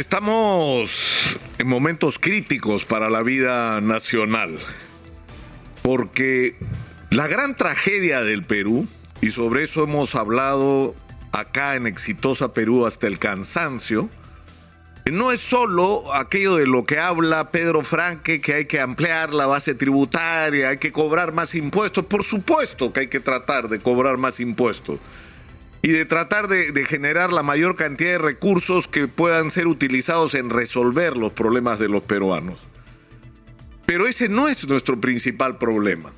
Estamos en momentos críticos para la vida nacional, porque la gran tragedia del Perú, y sobre eso hemos hablado acá en Exitosa Perú hasta el cansancio, no es solo aquello de lo que habla Pedro Franque, que hay que ampliar la base tributaria, hay que cobrar más impuestos, por supuesto que hay que tratar de cobrar más impuestos y de tratar de, generar la mayor cantidad de recursos que puedan ser utilizados en resolver los problemas de los peruanos. Pero ese no es nuestro principal problema.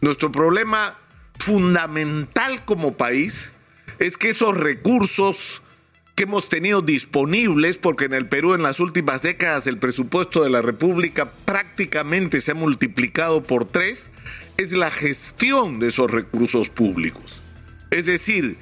Nuestro problema fundamental como país es que esos recursos que hemos tenido disponibles, porque en el Perú en las últimas décadas el presupuesto de la República prácticamente se ha multiplicado por tres, es la gestión de esos recursos públicos. Es decir,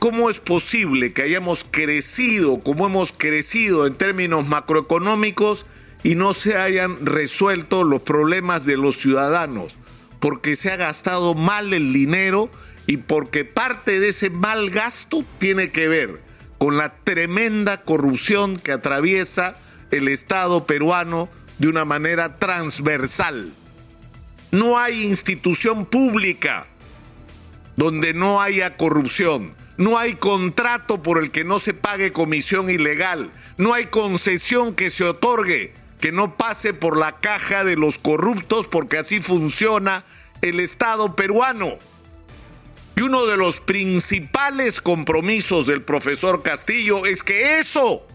¿Cómo es posible que hayamos crecido como hemos crecido en términos macroeconómicos y no se hayan resuelto los problemas de los ciudadanos? Porque se ha gastado mal el dinero y porque parte de ese mal gasto tiene que ver con la tremenda corrupción que atraviesa el Estado peruano de una manera transversal. No hay institución pública donde no haya corrupción. No hay contrato por el que no se pague comisión ilegal. No hay concesión que se otorgue que no pase por la caja de los corruptos porque así funciona el Estado peruano. Y uno de los principales compromisos del profesor Castillo es que eso,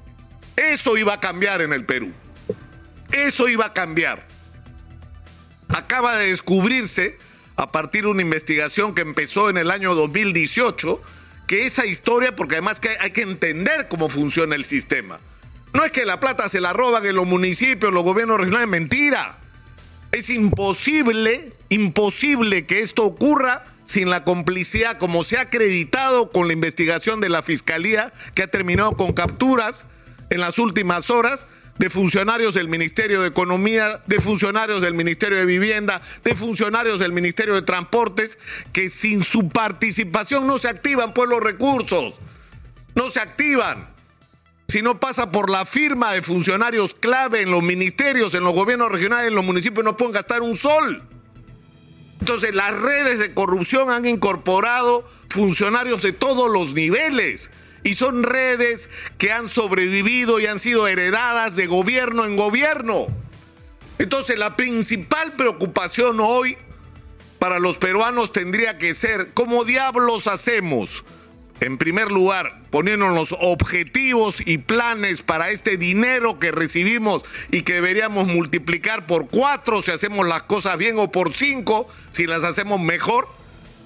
eso iba a cambiar en el Perú. Eso iba a cambiar. Acaba de descubrirse, a partir de una investigación que empezó en el año 2018, que esa historia, porque además que hay que entender cómo funciona el sistema. No es que la plata se la roban en los municipios, los gobiernos regionales, mentira. Es imposible, imposible que esto ocurra sin la complicidad, como se ha acreditado con la investigación de la Fiscalía, que ha terminado con capturas en las últimas horas de funcionarios del Ministerio de Economía, de funcionarios del Ministerio de Vivienda, de funcionarios del Ministerio de Transportes, que sin su participación no se activan pues los recursos, no se activan. Si no pasa por la firma de funcionarios clave en los ministerios, en los gobiernos regionales, en los municipios, no pueden gastar un sol. Entonces las redes de corrupción han incorporado funcionarios de todos los niveles y son redes que han sobrevivido y han sido heredadas de gobierno en gobierno. Entonces la principal preocupación hoy para los peruanos tendría que ser, ¿cómo diablos hacemos? En primer lugar, poniéndonos objetivos y planes para este dinero que recibimos y que deberíamos multiplicar por cuatro si hacemos las cosas bien o por cinco si las hacemos mejor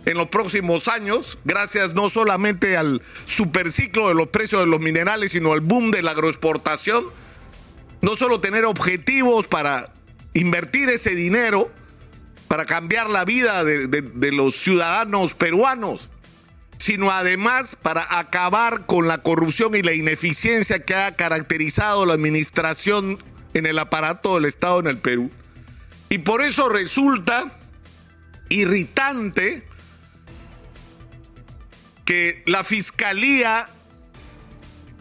en los próximos años, gracias no solamente al superciclo de los precios de los minerales, sino al boom de la agroexportación. No solo tener objetivos para invertir ese dinero, para cambiar la vida de, de los ciudadanos peruanos, sino además para acabar con la corrupción y la ineficiencia que ha caracterizado la administración en el aparato del Estado en el Perú. Y por eso resulta irritante que la Fiscalía,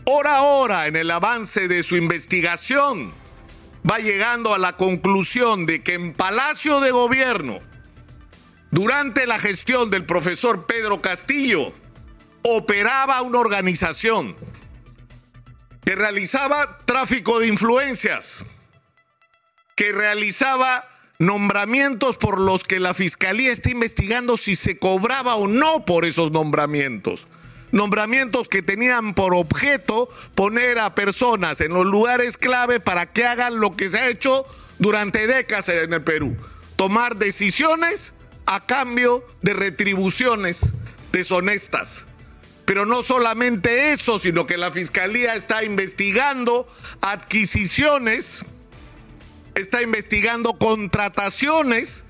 hora a hora en el avance de su investigación, va llegando a la conclusión de que en Palacio de Gobierno, durante la gestión del profesor Pedro Castillo, operaba una organización que realizaba tráfico de influencias, que realizaba nombramientos por los que la fiscalía está investigando si se cobraba o no por esos nombramientos. Nombramientos que tenían por objeto poner a personas en los lugares clave para que hagan lo que se ha hecho durante décadas en el Perú. Tomar decisiones a cambio de retribuciones deshonestas. Pero no solamente eso, sino que la Fiscalía está investigando adquisiciones está investigando contrataciones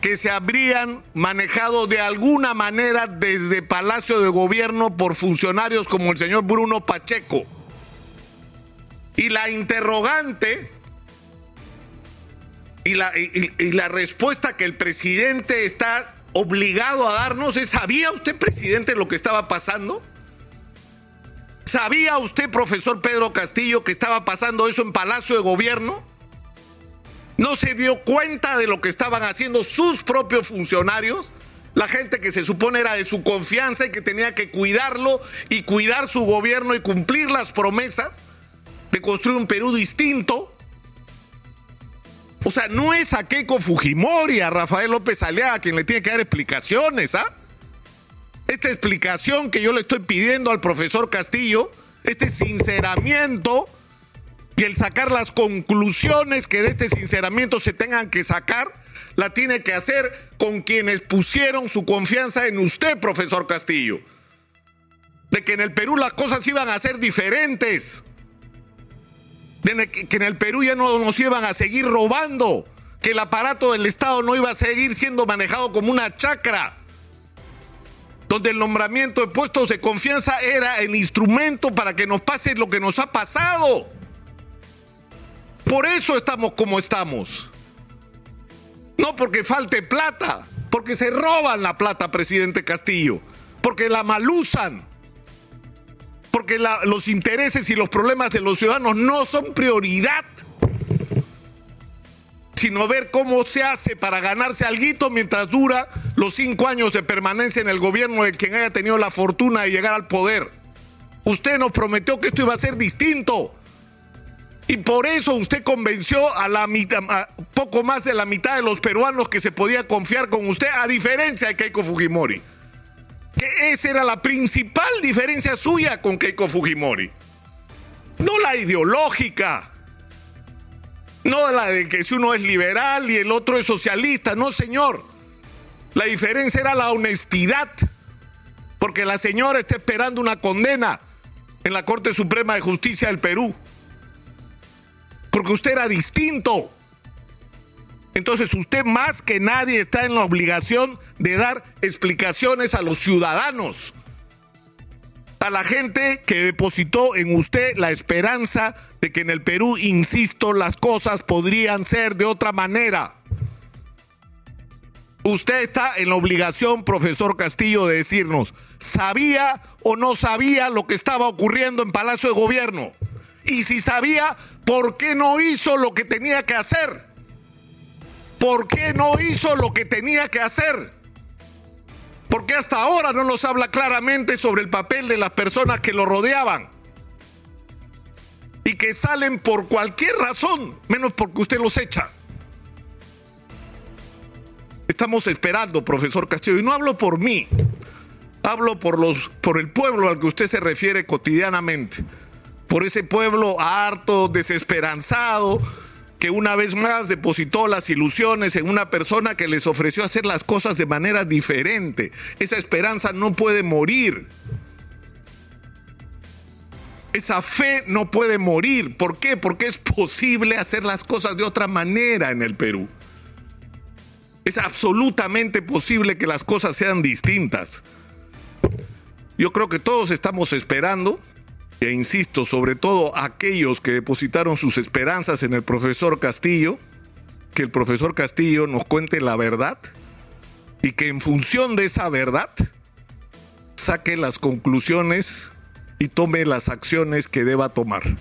que se habrían manejado de alguna manera desde Palacio de Gobierno por funcionarios como el señor Bruno Pacheco. Y la interrogante y la, y la respuesta que el presidente está obligado a darnos es, ¿sabía usted, presidente, lo que estaba pasando? ¿Sabía usted, profesor Pedro Castillo, que estaba pasando eso en Palacio de Gobierno? ¿No se dio cuenta de lo que estaban haciendo sus propios funcionarios? La gente que se supone era de su confianza y que tenía que cuidarlo y cuidar su gobierno y cumplir las promesas de construir un Perú distinto. O sea, no es a Keiko Fujimori, a Rafael López Alea quien le tiene que dar explicaciones, ¿ah? esta explicación que yo le estoy pidiendo al profesor Castillo, este sinceramiento y el sacar las conclusiones que de este sinceramiento se tengan que sacar, la tiene que hacer con quienes pusieron su confianza en usted, profesor Castillo. De que en el Perú las cosas iban a ser diferentes. De que en el Perú ya no nos iban a seguir robando. Que el aparato del Estado no iba a seguir siendo manejado como una chacra donde el nombramiento de puestos de confianza era el instrumento para que nos pase lo que nos ha pasado. Por eso estamos como estamos. No porque falte plata, porque se roban la plata, presidente Castillo, porque la malusan, porque los intereses y los problemas de los ciudadanos no son prioridad sino ver cómo se hace para ganarse algo mientras dura los cinco años de permanencia en el gobierno de quien haya tenido la fortuna de llegar al poder. Usted nos prometió que esto iba a ser distinto. Y por eso usted convenció a la mitad, poco más de la mitad de los peruanos que se podía confiar con usted, a diferencia de Keiko Fujimori. Que esa era la principal diferencia suya con Keiko Fujimori. No la ideológica, no la de que si uno es liberal y el otro es socialista, no señor. La diferencia era la honestidad, porque la señora está esperando una condena en la Corte Suprema de Justicia del Perú, porque usted era distinto. Entonces usted más que nadie está en la obligación de dar explicaciones a los ciudadanos, a la gente que depositó en usted la esperanza de que en el Perú, insisto, las cosas podrían ser de otra manera. Usted está en la obligación, profesor Castillo, de decirnos, ¿sabía o no sabía lo que estaba ocurriendo en Palacio de Gobierno? Y si sabía, ¿por qué no hizo lo que tenía que hacer? ¿Por qué no hizo lo que tenía que hacer? Porque hasta ahora no nos habla claramente sobre el papel de las personas que lo rodeaban y que salen por cualquier razón, menos porque usted los echa. Estamos esperando, profesor Castillo, y no hablo por mí, hablo por, los, por el pueblo al que usted se refiere cotidianamente, por ese pueblo harto, desesperanzado, que una vez más depositó las ilusiones en una persona que les ofreció hacer las cosas de manera diferente. Esa esperanza no puede morir. Esa fe no puede morir. ¿Por qué? Porque es posible hacer las cosas de otra manera en el Perú. Es absolutamente posible que las cosas sean distintas. Yo creo que todos estamos esperando, e insisto, sobre todo aquellos que depositaron sus esperanzas en el profesor Castillo, que el profesor Castillo nos cuente la verdad y que en función de esa verdad saque las conclusiones y tome las acciones que deba tomar.